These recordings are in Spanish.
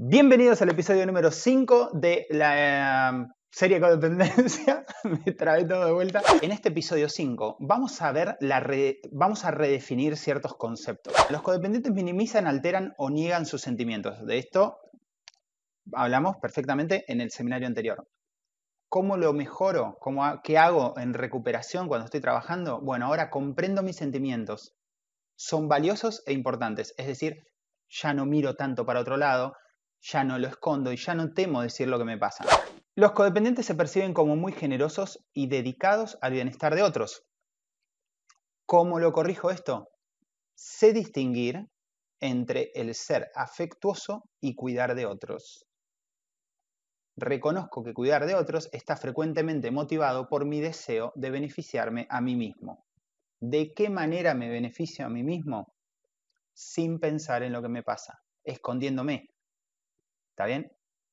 Bienvenidos al episodio número 5 de la eh, serie Codependencia. Me trae todo de vuelta. En este episodio 5 vamos a ver la vamos a redefinir ciertos conceptos. Los codependientes minimizan, alteran o niegan sus sentimientos. De esto hablamos perfectamente en el seminario anterior. ¿Cómo lo mejoro? ¿Cómo, ¿Qué hago en recuperación cuando estoy trabajando? Bueno, ahora comprendo mis sentimientos. Son valiosos e importantes. Es decir, ya no miro tanto para otro lado, ya no lo escondo y ya no temo decir lo que me pasa. Los codependientes se perciben como muy generosos y dedicados al bienestar de otros. ¿Cómo lo corrijo esto? Sé distinguir entre el ser afectuoso y cuidar de otros. Reconozco que cuidar de otros está frecuentemente motivado por mi deseo de beneficiarme a mí mismo. ¿De qué manera me beneficio a mí mismo? Sin pensar en lo que me pasa, escondiéndome, ¿Está bien?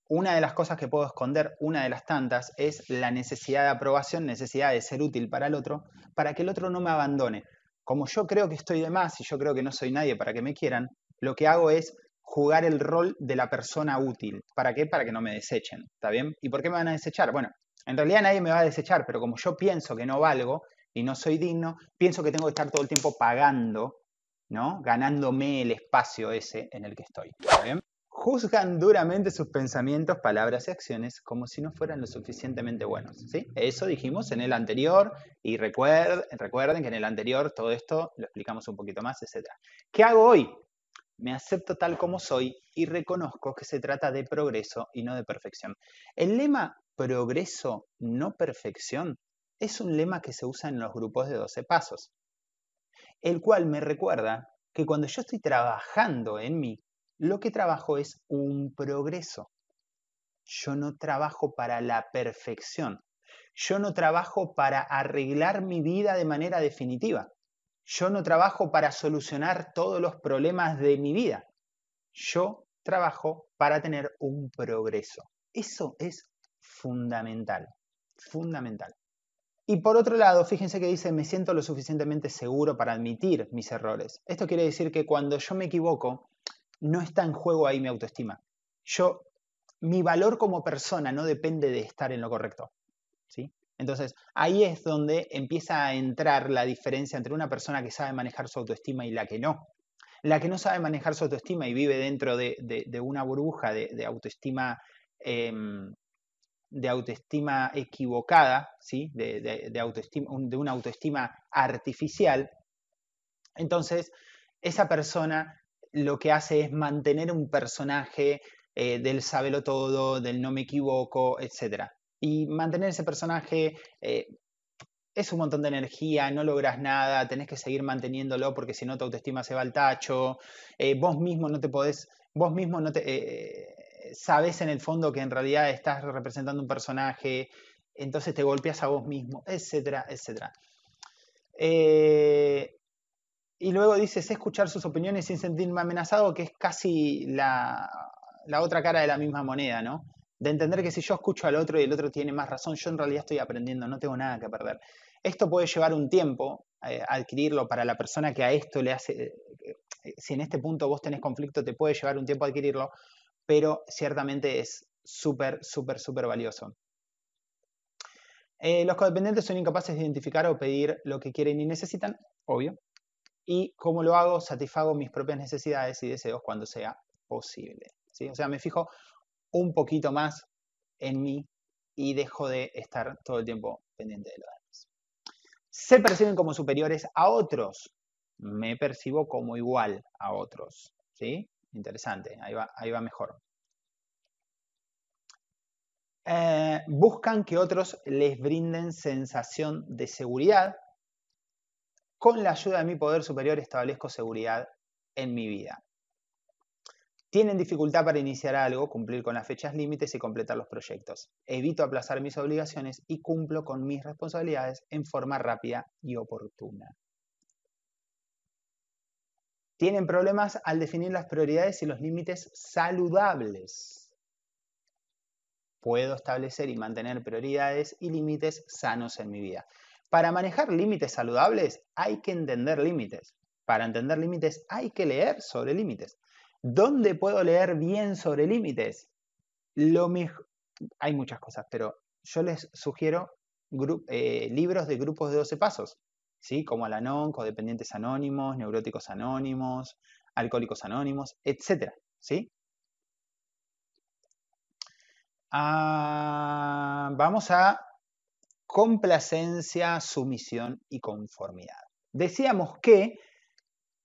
Una de las cosas que puedo esconder, una de las tantas, es la necesidad de aprobación, necesidad de ser útil para el otro, para que el otro no me abandone. Como yo creo que estoy de más y yo creo que no soy nadie para que me quieran, lo que hago es jugar el rol de la persona útil. ¿Para qué? Para que no me desechen. ¿Está bien? ¿Y por qué me van a desechar? Bueno, en realidad nadie me va a desechar, pero como yo pienso que no valgo y no soy digno, pienso que tengo que estar todo el tiempo pagando, ¿no? Ganándome el espacio ese en el que estoy. ¿Está bien? Juzgan duramente sus pensamientos, palabras y acciones como si no fueran lo suficientemente buenos. ¿sí? Eso dijimos en el anterior y recuerden, recuerden que en el anterior todo esto lo explicamos un poquito más, etc. ¿Qué hago hoy? Me acepto tal como soy y reconozco que se trata de progreso y no de perfección. El lema progreso, no perfección, es un lema que se usa en los grupos de 12 pasos, el cual me recuerda que cuando yo estoy trabajando en mí, lo que trabajo es un progreso. Yo no trabajo para la perfección. Yo no trabajo para arreglar mi vida de manera definitiva. Yo no trabajo para solucionar todos los problemas de mi vida. Yo trabajo para tener un progreso. Eso es fundamental, fundamental. Y por otro lado, fíjense que dice, me siento lo suficientemente seguro para admitir mis errores. Esto quiere decir que cuando yo me equivoco, no está en juego ahí mi autoestima. Yo, mi valor como persona no depende de estar en lo correcto. ¿sí? Entonces, ahí es donde empieza a entrar la diferencia entre una persona que sabe manejar su autoestima y la que no. La que no sabe manejar su autoestima y vive dentro de, una burbuja de, autoestima, em, de autoestima equivocada, ¿sí? de, autoestima, de una autoestima artificial, entonces esa persona lo que hace es mantener un personaje eh, del sábelo todo, del no me equivoco, etc. Y mantener ese personaje eh, es un montón de energía, no logras nada, tenés que seguir manteniéndolo porque si no tu autoestima se va al tacho, eh, vos mismo no te podés, vos mismo no te... sabes en el fondo que en realidad estás representando un personaje, entonces te golpeas a vos mismo, etcétera, etcétera. Y luego dice, sé escuchar sus opiniones sin sentirme amenazado, que es casi la, otra cara de la misma moneda, ¿no? De entender que si yo escucho al otro y el otro tiene más razón, yo en realidad estoy aprendiendo, no tengo nada que perder. Esto puede llevar un tiempo eh, adquirirlo para la persona que a esto le hace, eh, eh, si en este punto vos tenés conflicto, te puede llevar un tiempo adquirirlo, pero ciertamente es súper, súper, súper valioso. los codependientes son incapaces de identificar o pedir lo que quieren y necesitan, obvio, y cómo lo hago, satisfago mis propias necesidades y deseos cuando sea posible. O sea, me fijo un poquito más en mí y dejo de estar todo el tiempo pendiente de los demás. Se perciben como superiores a otros. Me percibo como igual a otros. ¿sí? Interesante, ahí va, ahí va mejor. Eh, buscan que otros les brinden sensación de seguridad con la ayuda de mi poder superior establezco seguridad en mi vida. Tienen dificultad para iniciar algo, cumplir con las fechas límites y completar los proyectos. Evito aplazar mis obligaciones y cumplo con mis responsabilidades en forma rápida y oportuna. Tienen problemas al definir las prioridades y los límites saludables. Puedo establecer y mantener prioridades y límites sanos en mi vida. Para manejar límites saludables hay que entender límites. Para entender límites hay que leer sobre límites. ¿Dónde puedo leer bien sobre límites? Hay muchas cosas, pero yo les sugiero eh, libros de grupos de 12 pasos, ¿sí? como Alanon, Codependientes Anónimos, Neuróticos Anónimos, Alcohólicos Anónimos, etc. ¿sí? Ah, vamos a complacencia, sumisión y conformidad. Decíamos que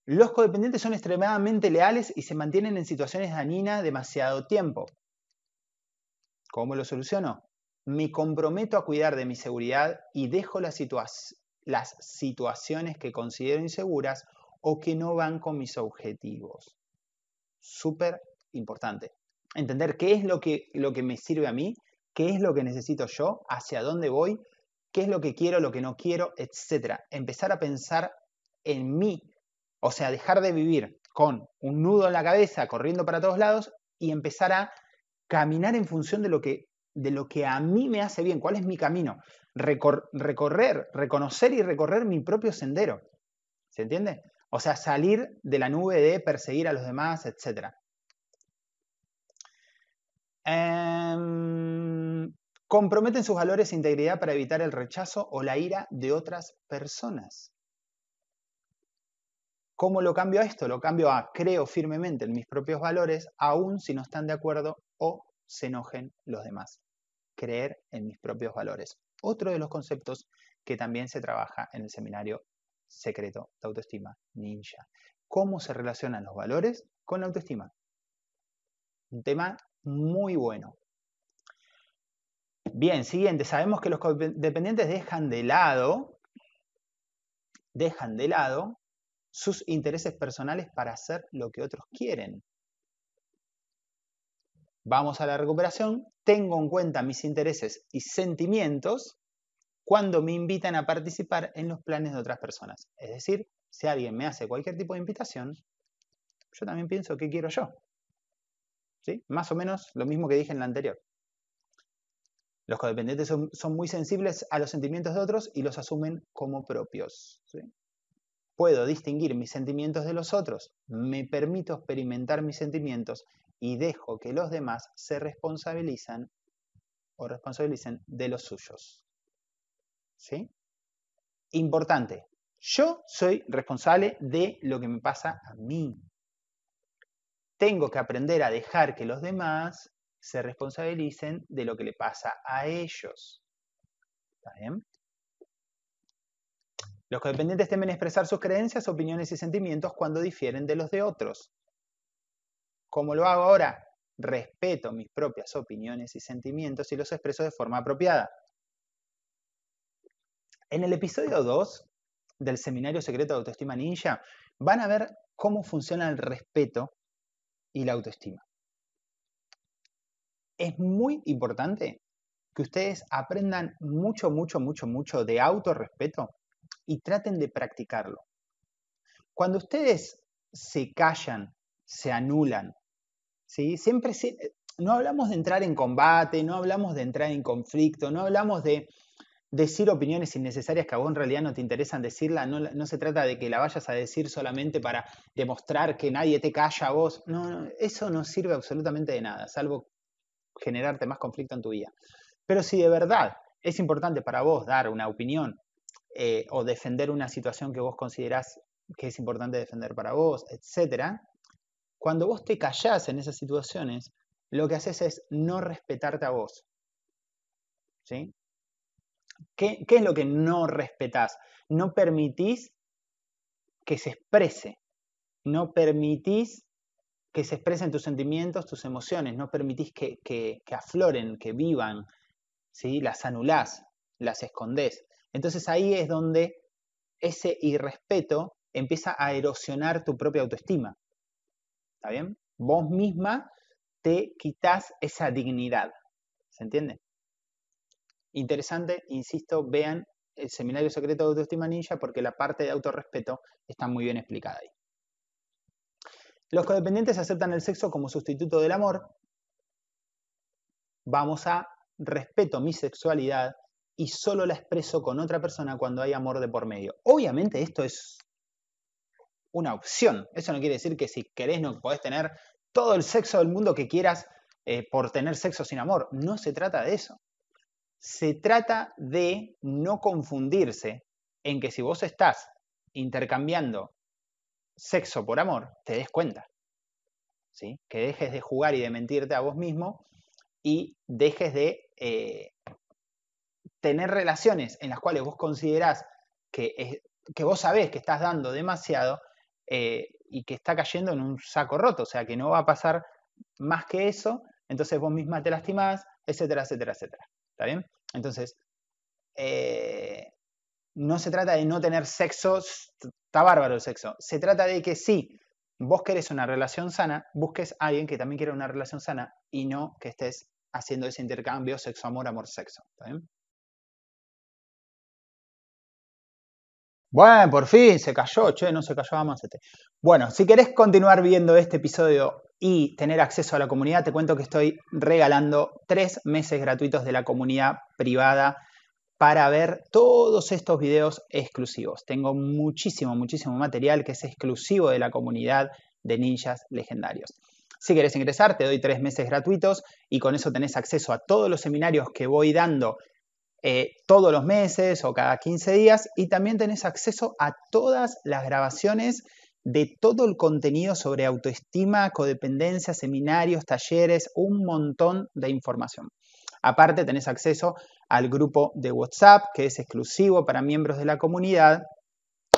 los codependientes son extremadamente leales y se mantienen en situaciones dañinas demasiado tiempo. ¿Cómo lo soluciono? Me comprometo a cuidar de mi seguridad y dejo las, situaciones que considero inseguras o que no van con mis objetivos. Súper importante. Entender qué es lo que, lo que me sirve a mí, qué es lo que necesito yo, hacia dónde voy, qué es lo que quiero, lo que no quiero, etc. Empezar a pensar en mí o sea, dejar de vivir con un nudo en la cabeza corriendo para todos lados y empezar a caminar en función de lo que, de lo que a mí me hace bien, cuál es mi camino. recorrer, reconocer y recorrer mi propio sendero. ¿Se entiende? O sea, salir de la nube de perseguir a los demás, etc. Em, comprometen sus valores e integridad para evitar el rechazo o la ira de otras personas. ¿Cómo lo cambio a esto? Lo cambio a creo firmemente en mis propios valores, aun si no están de acuerdo o se enojen los demás. Creer en mis propios valores. Otro de los conceptos que también se trabaja en el seminario secreto de autoestima ninja. ¿Cómo se relacionan los valores con la autoestima? Un tema muy bueno. Bien, siguiente. Sabemos que los dependientes dejan de lado, dejan de lado sus intereses personales para hacer lo que otros quieren. Vamos a la recuperación. Tengo en cuenta mis intereses y sentimientos cuando me invitan a participar en los planes de otras personas. Es decir, si alguien me hace cualquier tipo de invitación, yo también pienso qué quiero yo. ¿Sí? Más o menos lo mismo que dije en la anterior. Los codependientes son, son, muy sensibles a los sentimientos de otros y los asumen como propios. puedo distinguir mis sentimientos de los otros, me permito experimentar mis sentimientos y dejo que los demás se responsabilizan o responsabilicen de los suyos. ¿Sí? Importante, yo soy responsable de lo que me pasa a mí. Tengo que aprender a dejar que los demás se responsabilicen de lo que le pasa a ellos. Los codependientes temen expresar sus creencias, opiniones y sentimientos cuando difieren de los de otros. ¿Cómo lo hago ahora? Respeto mis propias opiniones y sentimientos y los expreso de forma apropiada. En el episodio 2 del Seminario Secreto de Autoestima Ninja van a ver cómo funciona el respeto y la autoestima. Es muy importante que ustedes aprendan mucho, mucho, mucho, mucho de autorrespeto y traten de practicarlo. Cuando ustedes se callan, se anulan, ¿sí? Siempre no hablamos de entrar en combate, no hablamos de entrar en conflicto, no hablamos de decir opiniones innecesarias que a vos en realidad no te interesan decirla, no, no, se trata de que la vayas a decir solamente para demostrar que nadie te calla a vos, no, eso no sirve absolutamente de nada, salvo generarte más conflicto en tu vida. Pero si de verdad es importante para vos dar una opinión eh, o defender una situación que vos considerás que es importante defender para vos, etc., cuando vos te callás en esas situaciones, lo que haces es no respetarte a vos. ¿Sí? ¿Qué, ¿Qué, es lo que no respetás? No permitís que se exprese, no permitís que se expresen tus sentimientos, tus emociones, no permitís que, que, que afloren, que vivan, ¿sí? las anulás, las escondés. Entonces ahí es donde ese irrespeto empieza a erosionar tu propia autoestima. ¿Está bien? Vos misma te quitas esa dignidad. ¿Se entiende? Interesante, insisto, vean el Seminario Secreto de Autoestima Ninja porque la parte de autorrespeto está muy bien explicada ahí. Los codependientes aceptan el sexo como sustituto del amor. Vamos a respeto mi sexualidad y solo la expreso con otra persona cuando hay amor de por medio. Obviamente esto es una opción. Eso no quiere decir que si querés no podés tener todo el sexo del mundo que quieras eh, por tener sexo sin amor. No se trata de eso. Se trata de no confundirse en que si vos estás intercambiando sexo por amor, te des cuenta. ¿sí? Que dejes de jugar y de mentirte a vos mismo y dejes de eh, tener relaciones en las cuales vos considerás que, que vos sabés que estás dando demasiado eh, y que está cayendo en un saco roto, o sea, que no va a pasar más que eso, entonces vos misma te lastimás, etcétera, etcétera, etcétera. ¿Está bien? Entonces, eh, no se trata de no tener sexo, está bárbaro el sexo, se trata de que sí, vos querés una relación sana, busques a alguien que también quiera una relación sana y no que estés haciendo ese intercambio sexo-amor, amor-sexo. Bueno, por fin se cayó, che, no se cayó Amacete. Bueno, si querés continuar viendo este episodio y tener acceso a la comunidad, te cuento que estoy regalando tres meses gratuitos de la comunidad privada para ver todos estos videos exclusivos. Tengo muchísimo, muchísimo material que es exclusivo de la comunidad de ninjas legendarios. Si querés ingresar, te doy tres meses gratuitos y con eso tenés acceso a todos los seminarios que voy dando eh, todos los meses o cada 15 días y también tenés acceso a todas las grabaciones de todo el contenido sobre autoestima, codependencia, seminarios, talleres, un montón de información. Aparte tenés acceso al grupo de WhatsApp que es exclusivo para miembros de la comunidad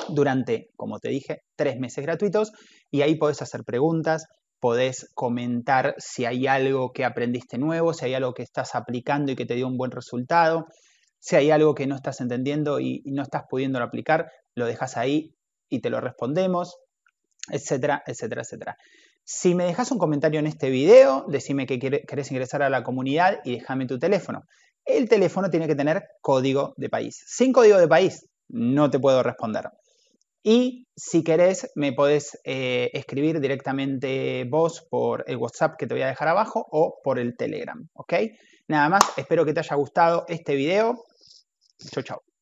durante, como te dije, tres meses gratuitos y ahí podés hacer preguntas, podés comentar si hay algo que aprendiste nuevo, si hay algo que estás aplicando y que te dio un buen resultado, si hay algo que no estás entendiendo y, no estás pudiendo aplicar, lo dejas ahí y te lo respondemos, etcétera, etcétera, etcétera. Si me dejas un comentario en este video, decime que querés ingresar a la comunidad y déjame tu teléfono. El teléfono tiene que tener código de país. Sin código de país no te puedo responder. Y si querés, me podés eh, escribir directamente vos por el WhatsApp que te voy a dejar abajo o por el Telegram, ¿ok? Nada más, espero que te haya gustado este video. Chau, chau.